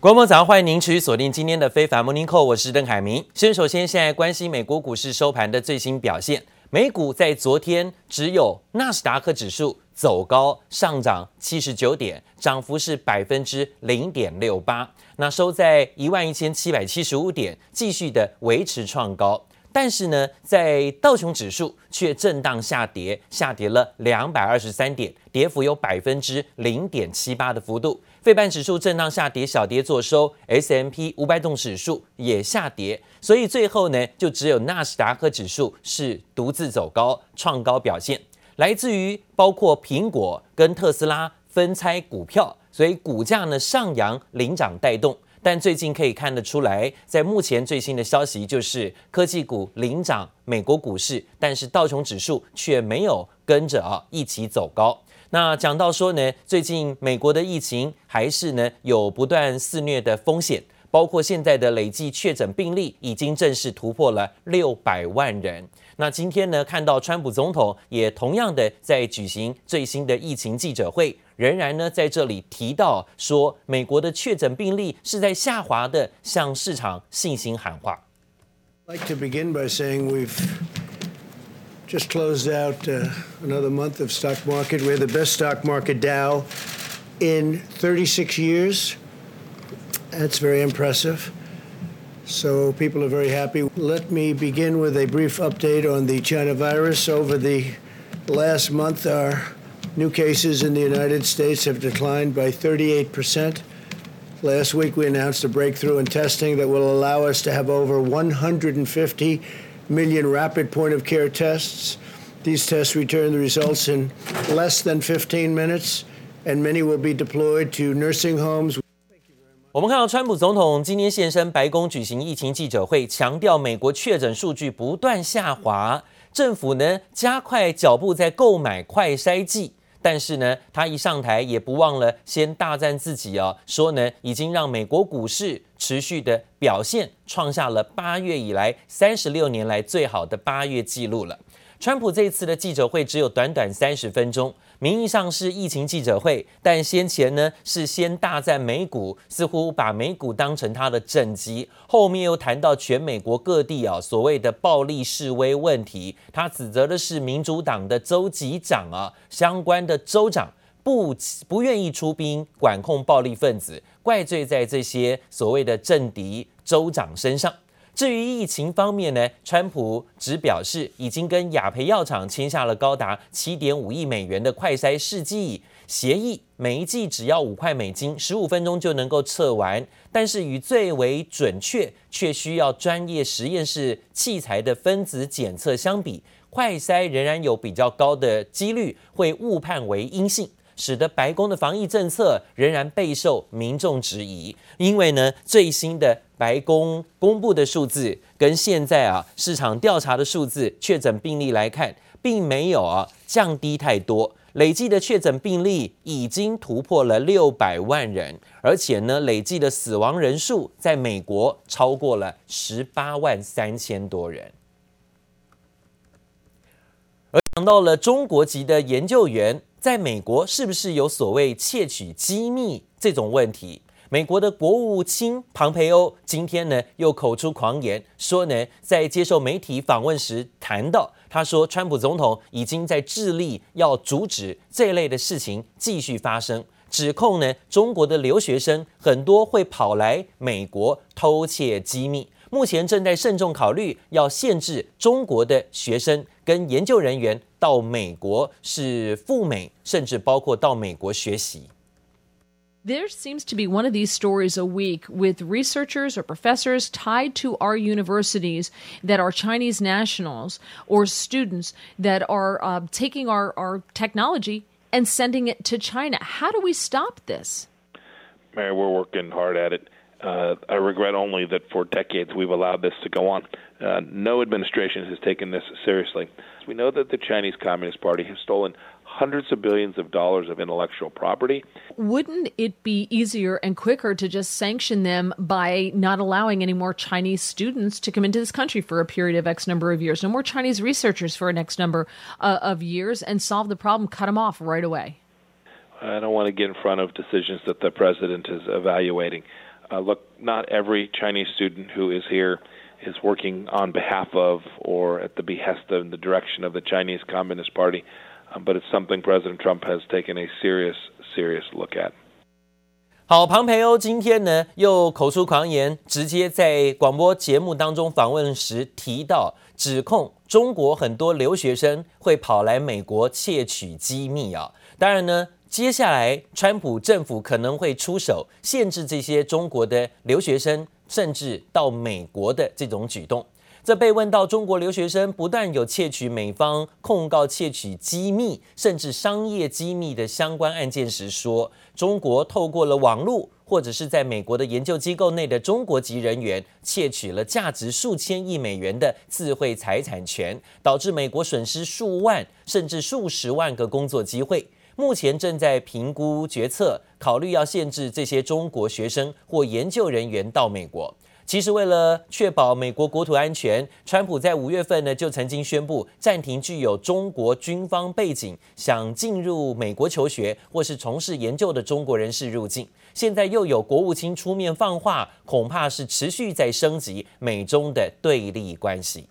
观众早上欢迎您持续锁定今天的非凡 Morning Call，我是邓凯明。先首先现在关心美国股市收盘的最新表现，美股在昨天只有纳斯达克指数走高，上涨七十九点，涨幅是百分之零点六八，那收在一万一千七百七十五点，继续的维持创高。但是呢，在道琼指数却震荡下跌，下跌了两百二十三点，跌幅有百分之零点七八的幅度。费半指数震荡下跌，小跌做收。S M P 五百种指数也下跌，所以最后呢，就只有纳斯达克指数是独自走高，创高表现。来自于包括苹果跟特斯拉分拆股票，所以股价呢上扬领涨带动。但最近可以看得出来，在目前最新的消息就是科技股领涨美国股市，但是道琼指数却没有跟着啊一起走高。那讲到说呢，最近美国的疫情还是呢有不断肆虐的风险，包括现在的累计确诊病例已经正式突破了六百万人。那今天呢，看到川普总统也同样的在举行最新的疫情记者会，仍然呢在这里提到说，美国的确诊病例是在下滑的，向市场信心喊话。Like to begin by saying we've just closed out uh, another month of stock market. We're the best stock market Dow in 36 years. That's very impressive. So people are very happy. Let me begin with a brief update on the China virus. Over the last month, our new cases in the United States have declined by 38%. Last week, we announced a breakthrough in testing that will allow us to have over 150 million rapid point of care tests. These tests return the results in less than 15 minutes, and many will be deployed to nursing homes. 我们看到川普总统今天现身白宫举行疫情记者会，强调美国确诊数据不断下滑，政府呢加快脚步在购买快筛剂。 但是呢，他一上台也不忘了先大赞自己哦，说呢已经让美国股市持续的表现，创下了八月以来三十六年来最好的八月纪录了。川普这次的记者会只有短短三十分钟。名义上是疫情记者会，但先前呢是先大赞美股，似乎把美股当成他的政绩。后面又谈到全美国各地啊所谓的暴力示威问题，他指责的是民主党的州级长啊，相关的州长不不愿意出兵管控暴力分子，怪罪在这些所谓的政敌州长身上。至于疫情方面呢，川普只表示已经跟雅培药厂签下了高达七点五亿美元的快筛试剂协议，每一剂只要五块美金，十五分钟就能够测完。但是与最为准确却需要专业实验室器材的分子检测相比，快筛仍然有比较高的几率会误判为阴性。使得白宫的防疫政策仍然备受民众质疑，因为呢，最新的白宫公布的数字跟现在啊市场调查的数字确诊病例来看，并没有啊降低太多，累计的确诊病例已经突破了六百万人，而且呢，累计的死亡人数在美国超过了十八万三千多人，而讲到了中国籍的研究员。在美国，是不是有所谓窃取机密这种问题？美国的国务卿庞培欧今天呢又口出狂言，说呢在接受媒体访问时谈到，他说川普总统已经在致力要阻止这类的事情继续发生，指控呢中国的留学生很多会跑来美国偷窃机密。目前正在慎重考虑要限制中国的学生跟研究人员到美国是赴美，甚至包括到美国学习。There seems to be one of these stories a week with researchers or professors tied to our universities that are Chinese nationals or students that are uh, taking our, our technology and sending it to China. How do we stop this? Mary, we're working hard at it. Uh, I regret only that for decades we've allowed this to go on. Uh, no administration has taken this seriously. We know that the Chinese Communist Party has stolen hundreds of billions of dollars of intellectual property. Wouldn't it be easier and quicker to just sanction them by not allowing any more Chinese students to come into this country for a period of X number of years, no more Chinese researchers for an X number uh, of years, and solve the problem, cut them off right away? I don't want to get in front of decisions that the president is evaluating Uh, look, not every Chinese student who is here is working on behalf of or at the behest of the direction of the Chinese Communist Party, um, but it's something President Trump has taken a serious, serious look at. 好，庞培欧今天呢又口出狂言，直接在广播节目当中访问时提到，指控中国很多留学生会跑来美国窃取机密啊。当然呢。 接下来，川普政府可能会出手限制这些中国的留学生，甚至到美国的这种举动。这被问到中国留学生不但有窃取美方控告窃取机密，甚至商业机密的相关案件时，说中国透过了网络或者是在美国的研究机构内的中国籍人员窃取了价值数千亿美元的智慧财产权，导致美国损失数万甚至数十万个工作机会。目前正在评估决策，考虑要限制这些中国学生或研究人员到美国。其实，为了确保美国国土安全，川普在五月份呢就曾经宣布暂停具有中国军方背景、想进入美国求学或是从事研究的中国人士入境。现在又有国务卿出面放话，恐怕是持续在升级美中的对立关系。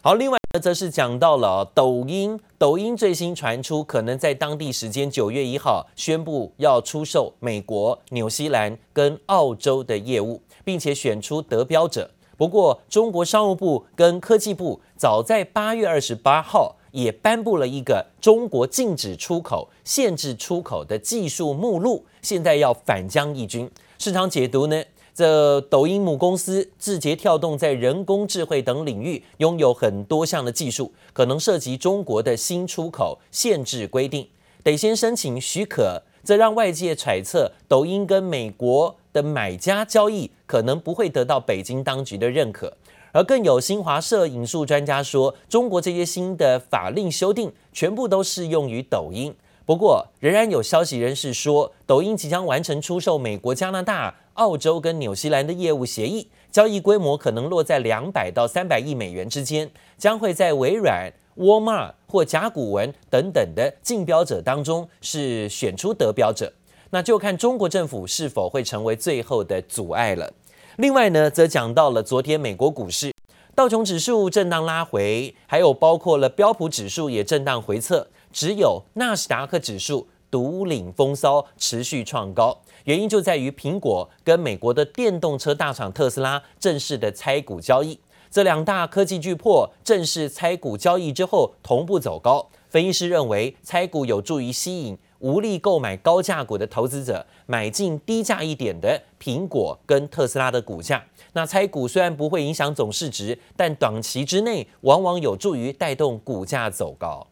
好，另外。则是讲到了抖音，抖音最新传出可能在当地时间九月一号宣布要出售美国、纽西兰跟澳洲的业务，并且选出得标者。不过，中国商务部跟科技部早在八月二十八号也颁布了一个中国禁止出口、限制出口的技术目录，现在要反将一军。市场解读呢？这抖音母公司字节跳动在人工智慧等领域拥有很多项的技术，可能涉及中国的新出口限制规定，得先申请许可。这让外界揣测，抖音跟美国的买家交易可能不会得到北京当局的认可。而更有新华社引述专家说，中国这些新的法令修订全部都适用于抖音。不过，仍然有消息人士说，抖音即将完成出售美国、加拿大、澳洲跟纽西兰的业务协议，交易规模可能落在两百到三百亿美元之间，将会在微软、沃尔玛或甲骨文等等的竞标者当中是选出得标者，那就看中国政府是否会成为最后的阻碍了。另外呢，则讲到了昨天美国股市，道琼指数震荡拉回，还有包括了标普指数也震荡回测。只有纳斯达克指数独领风骚，持续创高。原因就在于苹果跟美国的电动车大厂特斯拉正式的拆股交易。这两大科技巨擘正式拆股交易之后，同步走高。分析师认为，拆股有助于吸引无力购买高价股的投资者买进低价一点的苹果跟特斯拉的股价。那拆股虽然不会影响总市值，但短期之内往往有助于带动股价走高。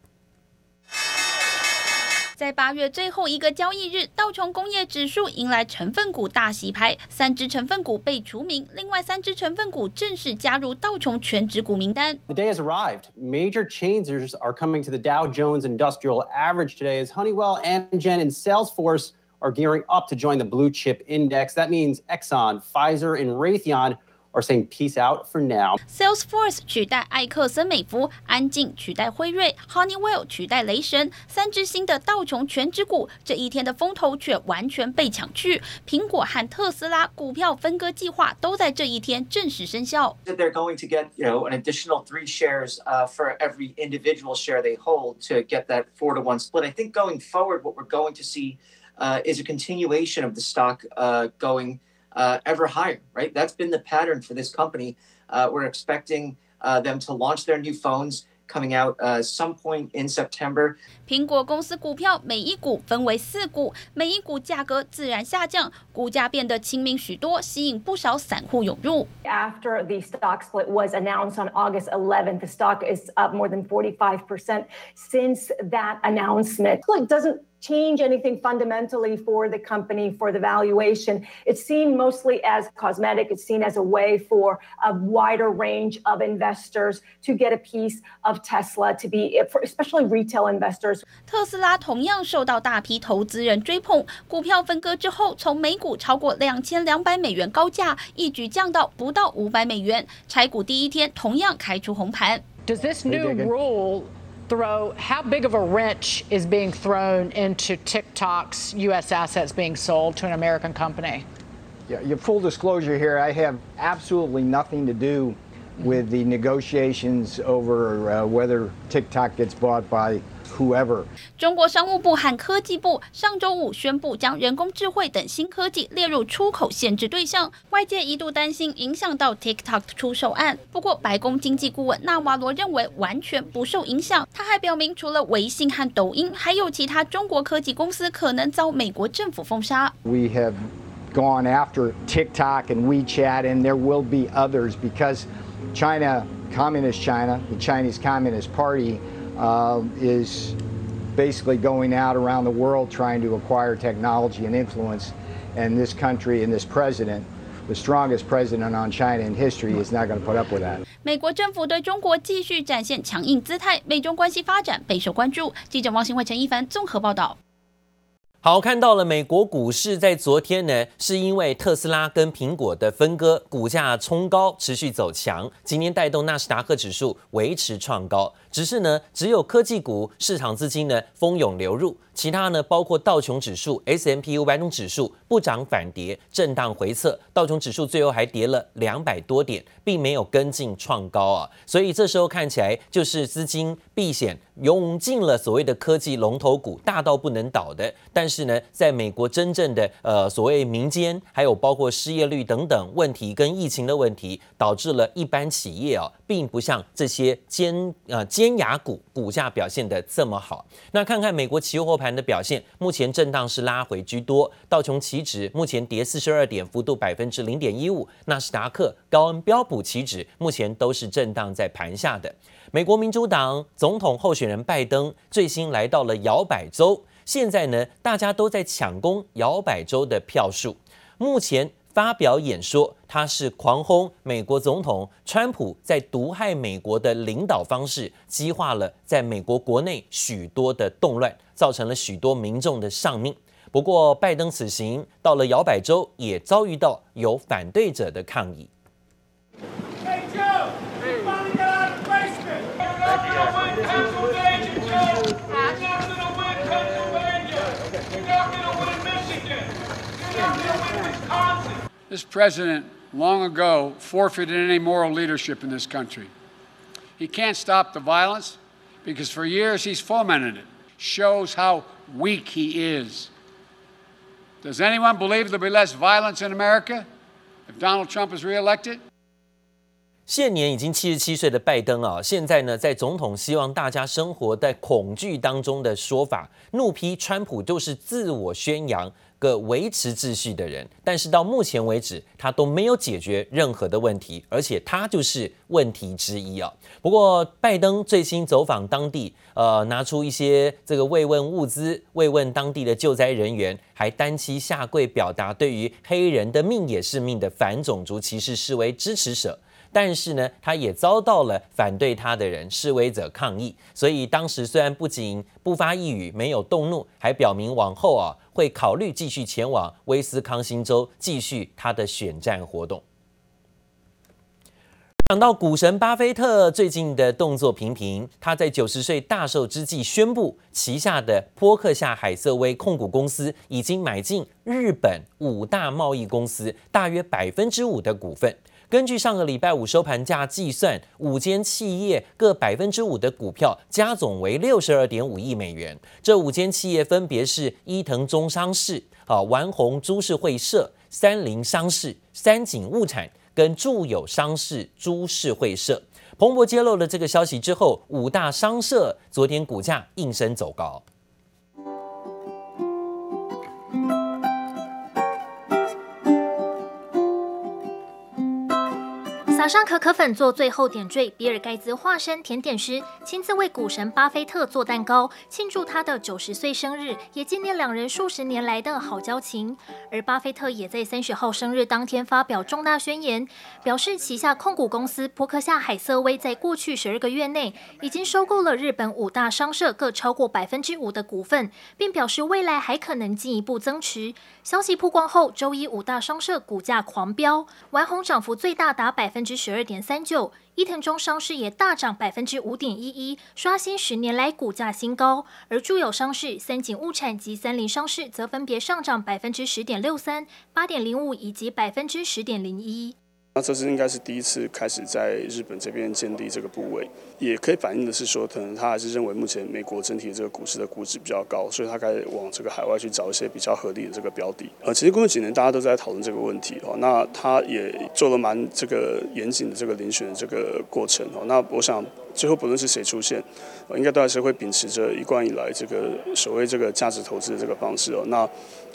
在八月最后一个交易日，道琼工业指数迎来成分股大洗牌，三只成分股被除名，另外三只成分股正式加入道琼权值股名单。The day has arrived. Major changers are coming to the Dow Jones Industrial Average today as Honeywell, Amgen, and Salesforce are gearing up to join the blue chip index. That means Exxon, Pfizer, and Raytheon. Are saying peace out for now. Salesforce 取代艾克森美孚，安进取代辉瑞，Honeywell 取代雷神，三只新的道琼权值股，这一天的风头却完全被抢去。苹果和特斯拉股票分割计划都在这一天正式生效。They're going to get, you know, an additional three shares, uh, for every individual share they hold to get that four to one split. I think going forward, what we're going to see, uh, is a continuation of the stock, uh, going. Uh, ever higher, right? That's been the pattern for this company. Uh, we're expecting uh, them to launch their new phones coming out uh, some point in September. 苹果公司股票每一股分为四股，每一股价格自然下降，股价变得亲民许多，吸引不少散户涌入。After the stock split was announced on August 11th, the stock is up more than 45% since that announcement. It doesn't change anything fundamentally for the company, for the valuation. It's seen mostly as cosmetic. It's seen as a way for a wider range of investors to get a piece of Tesla, to be, especially retail investors. 特斯拉同样受到大批投资人追捧，股票分割之后，从每股超过两千两百美元高价，一举降到不到五百美元。拆股第一天同样开出红盘。Does this new rule throw how big of a wrench is being thrown into TikTok's U.S. assets being sold to an American company? Yeah, your full disclosure here, I have absolutely nothing to do with the negotiations over uh, whether TikTok gets bought by whoever. 中国商务部和科技部上周五宣布，将人工智慧等新科技列入出口限制对象。外界一度担心影响到 TikTok 出售案，不过白宫经济顾问纳瓦罗认为完全不受影响。他还表明，除了微信和抖音，还有其他中国科技公司可能遭美国政府封杀。We have gone after TikTok and WeChat, and there will be others because China, Communist China, the Chinese Communist Party, uh, is basically going out around the world trying to acquire technology and influence. And this country and this president, the strongest president on China in history, is not going to put up with that. 美国政府对中国继续展现强硬姿态，美中关系发展备受关注。记者王新惠、陈一凡综合报道。好，看到了美国股市在昨天呢，是因为特斯拉跟苹果的分割，股价冲高，持续走强。今天带动纳斯达克指数维持创高，只是呢，只有科技股市场资金呢蜂拥流入。其他呢，包括道琼指数、S&P 五百种指数不涨反跌，震荡回测。道琼指数最后还跌了两百多点，并没有跟进创高啊。所以这时候看起来就是资金避险涌进了所谓的科技龙头股，大到不能倒的。但是呢，在美国真正的呃所谓民间，还有包括失业率等等问题跟疫情的问题，导致了一般企业啊，并不像这些尖呃尖牙股股价表现得这么好。那看看美国期货盘。的表现，目前震荡是拉回居多。道琼期指目前跌四十二点，幅度百分之零点一五。纳斯达克、高恩标普期指目前都是震荡在盘下的。美国民主党总统候选人拜登最新来到了摇摆州，现在呢，大家都在抢攻摇摆州的票数。目前。发表演说，他是狂轰美国总统川普在毒害美国的领导方式，激化了在美国国内许多的动乱，造成了许多民众的丧命。不过，拜登此行到了摇摆州，也遭遇到有反对者的抗议。This president long ago forfeited any moral leadership in this country. He can't stop the violence because for years he's fomented it. Shows how weak he is. Does anyone believe there'll be less violence in America if Donald Trump is reelected? 现年已经七十七岁的拜登啊，现在呢，在总统希望大家生活在恐惧当中的说法，怒批川普就是自我宣扬。个维持秩序的人，但是到目前为止，他都没有解决任何的问题，而且他就是问题之一啊。不过，拜登最新走访当地，呃，拿出一些这个慰问物资，慰问当地的救灾人员，还单膝下跪，表达对于黑人的命也是命的反种族歧视示威支持者。但是呢，他也遭到了反对他的人示威者抗议，所以当时虽然不仅不发一语，没有动怒，还表明往后啊会考虑继续前往威斯康星州继续他的选战活动。讲到股神巴菲特最近的动作频频，他在九十岁大寿之际宣布，旗下的波克夏海瑟威控股公司已经买进日本五大贸易公司大约百分之五的股份。根据上个礼拜五收盘价计算，五间企业各百分之五的股票加总为六十二点五亿美元。这五间企业分别是伊藤忠商事、啊丸红株式会社、三菱商事、三井物产跟住友商事株式会社。彭博揭露了这个消息之后，五大商社昨天股价应声走高。撒上可可粉做最后点缀，比尔盖茨化身甜点师，亲自为股神巴菲特做蛋糕，庆祝他的九十岁生日，也纪念两人数十年来的好交情。而巴菲特也在三十号生日当天发表重大宣言，表示旗下控股公司伯克夏海瑟威在过去十二个月内已经收购了日本五大商社各超过百分之五的股份，并表示未来还可能进一步增持。消息曝光后，周一五大商社股价狂飙，丸红涨幅最大达百分之。之十二点三九。伊藤忠商事也大涨百分之五点一一，刷新十年来股价新高。而住友商事、三井物产及三菱商事则分别上涨百分之十点六三、八点零五以及百分之十点零一。那这是应该是第一次开始在日本这边建立这个部位，也可以反映的是说，可能他还是认为目前美国整体的这个股市的估值比较高，所以他开始往这个海外去找一些比较合理的这个标的。呃，其实过去几年大家都在讨论这个问题哦，那他也做了蛮这个严谨的这个遴选的这个过程哦。那我想最后不论是谁出现，应该都还是会秉持着一贯以来这个所谓这个价值投资的这个方式哦。那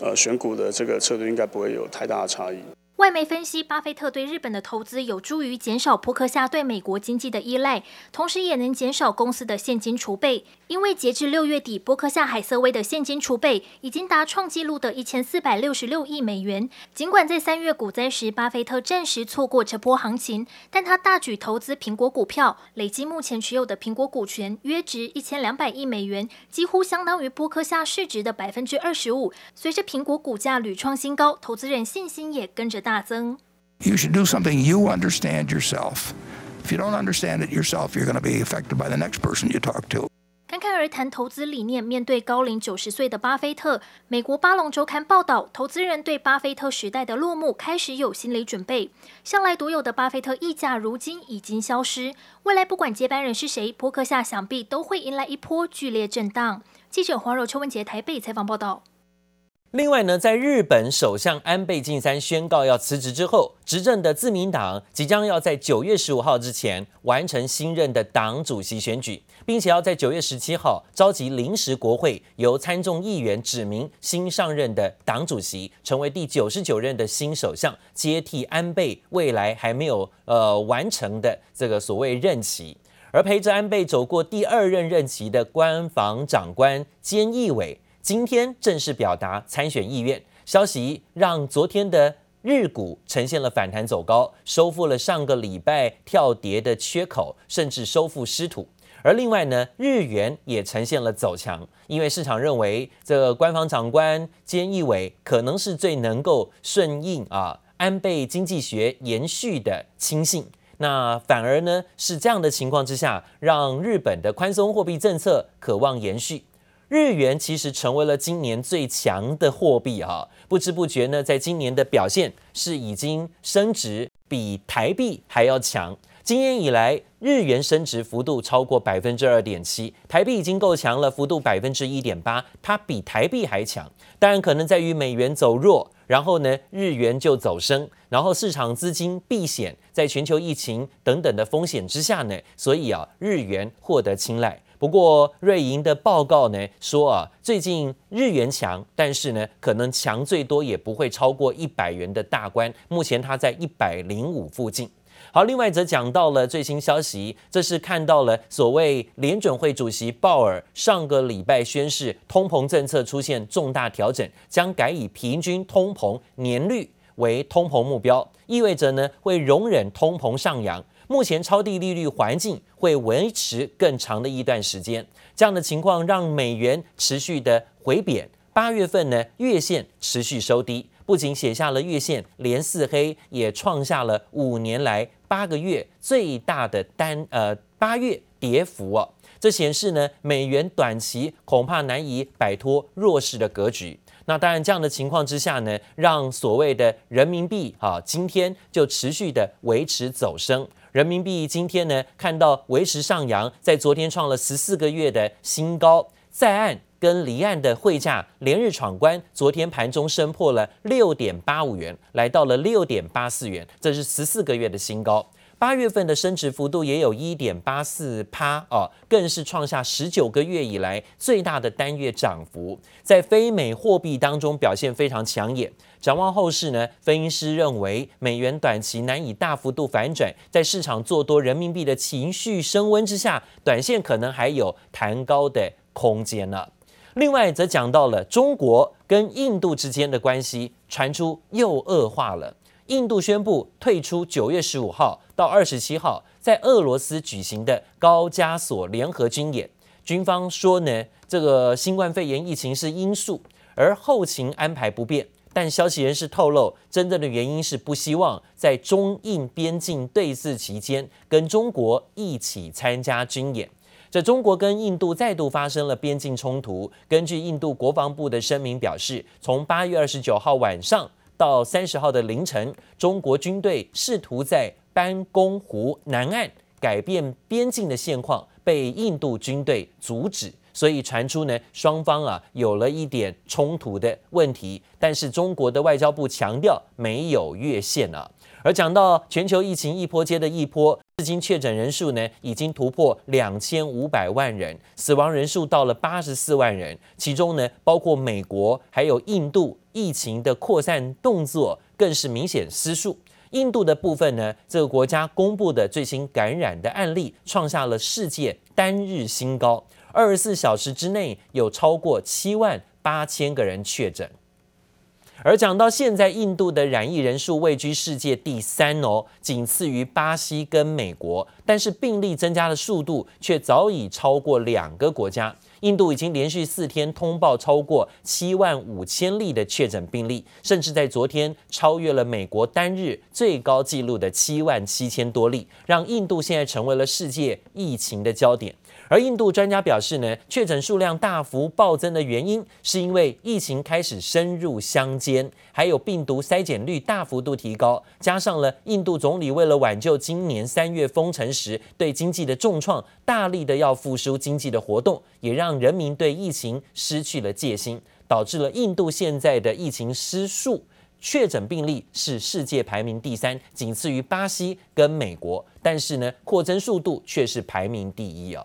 呃选股的这个策略应该不会有太大的差异。外媒分析，巴菲特对日本的投资有助于减少波克夏对美国经济的依赖，同时也能减少公司的现金储备。因为截至六月底，波克夏海瑟威的现金储备已经达创纪录的一千四百六十六亿美元。尽管在三月股灾时，巴菲特暂时错过这波行情，但他大举投资苹果股票，累计目前持有的苹果股权约值一千两百亿美元，几乎相当于波克夏市值的百分之二十五。随着苹果股价屡创新高，投资人信心也跟着大增。You should do something you understand yourself. If you don't understand it yourself, you're going to be affected by the next person you talk to. 侃侃而谈投资理念，面对高龄九十岁的巴菲特，美国巴龙周刊报道，投资人对巴菲特时代的落幕开始有心理准备。向来独有的巴菲特溢价，如今已经消失。未来不管接班人是谁，波克夏想必都会迎来一波剧烈震荡。记者黄柔、邱文杰台北采访报道。另外呢，在日本首相安倍晋三宣告要辞职之后，执政的自民党即将要在九月十五号之前完成新任的党主席选举，并且要在九月十七号召集临时国会，由参众议员指名新上任的党主席，成为第九十九任的新首相，接替安倍未来还没有呃完成的这个所谓任期。而陪着安倍走过第二任任期的官房长官菅义伟。今天正式表达参选意愿，消息让昨天的日股呈现了反弹走高，收复了上个礼拜跳跌的缺口，甚至收复失土。而另外呢，日元也呈现了走强，因为市场认为这官方长官菅义伟可能是最能够顺应啊安倍经济学延续的亲信。那反而呢是这样的情况之下，让日本的宽松货币政策渴望延续。日元其实成为了今年最强的货币哈，不知不觉呢，在今年的表现是已经升值比台币还要强。今年以来，日元升值幅度超过百分之二点七，台币已经够强了，幅度百分之一点八，它比台币还强。当然，可能在于美元走弱，然后呢，日元就走升，然后市场资金避险，在全球疫情等等的风险之下呢，所以啊，日元获得青睐。不过，瑞银的报告呢说啊，最近日元强，但是呢，可能强最多也不会超过一百元的大关。目前它在一百零五附近。好，另外则讲到了最新消息，这是看到了所谓联准会主席鲍尔上个礼拜宣示，通膨政策出现重大调整，将改以平均通膨年率为通膨目标，意味着呢会容忍通膨上扬。目前超低利率环境会维持更长的一段时间，这样的情况让美元持续的回贬。八月份呢，月线持续收低，不仅写下了月线连四黑，也创下了五年来八个月最大的单呃八月跌幅哦。这显示呢，美元短期恐怕难以摆脱弱势的格局。那当然，这样的情况之下呢，让所谓的人民币啊，今天就持续的维持走升。人民币今天呢，看到维持上扬，在昨天创了十四个月的新高，在岸跟离岸的汇价连日闯关，昨天盘中升破了六点八五元，来到了六点八四元，这是十四个月的新高。八月份的升值幅度也有一点八四趴哦，更是创下十九个月以来最大的单月涨幅，在非美货币当中表现非常抢眼。展望后市呢，分析师认为美元短期难以大幅度反转，在市场做多人民币的情绪升温之下，短线可能还有弹高的空间呢。另外则讲到了中国跟印度之间的关系传出又恶化了。印度宣布退出九月十五号到二十七号在俄罗斯举行的高加索联合军演。军方说呢，这个新冠肺炎疫情是因素，而后勤安排不变。但消息人士透露，真正的原因是不希望在中印边境对峙期间跟中国一起参加军演。这中国跟印度再度发生了边境冲突。根据印度国防部的声明表示，从八月二十九号晚上到三十号的凌晨，中国军队试图在班公湖南岸改变边境的现况，被印度军队阻止。所以传出呢，双方啊有了一点冲突的问题。但是中国的外交部强调没有越线啊。而讲到全球疫情一波接的一波。至今确诊人数呢，已经突破两千五百万人，死亡人数到了八十四万人。其中呢，包括美国还有印度，疫情的扩散动作更是明显失速。印度的部分呢，这个国家公布的最新感染的案例创下了世界单日新高，二十四小时之内有超过七万八千个人确诊。而讲到现在，印度的染疫人数位居世界第三哦，仅次于巴西跟美国，但是病例增加的速度却早已超过两个国家。印度已经连续四天通报超过七万五千例的确诊病例，甚至在昨天超越了美国单日最高纪录的七万七千多例，让印度现在成为了世界疫情的焦点。而印度专家表示呢，确诊数量大幅暴增的原因，是因为疫情开始深入乡间，还有病毒筛检率大幅度提高，加上了印度总理为了挽救今年三月封城时对经济的重创，大力的要复苏经济的活动，也让人民对疫情失去了戒心，导致了印度现在的疫情失速。确诊病例是世界排名第三，仅次于巴西跟美国，但是呢，扩增速度却是排名第一啊。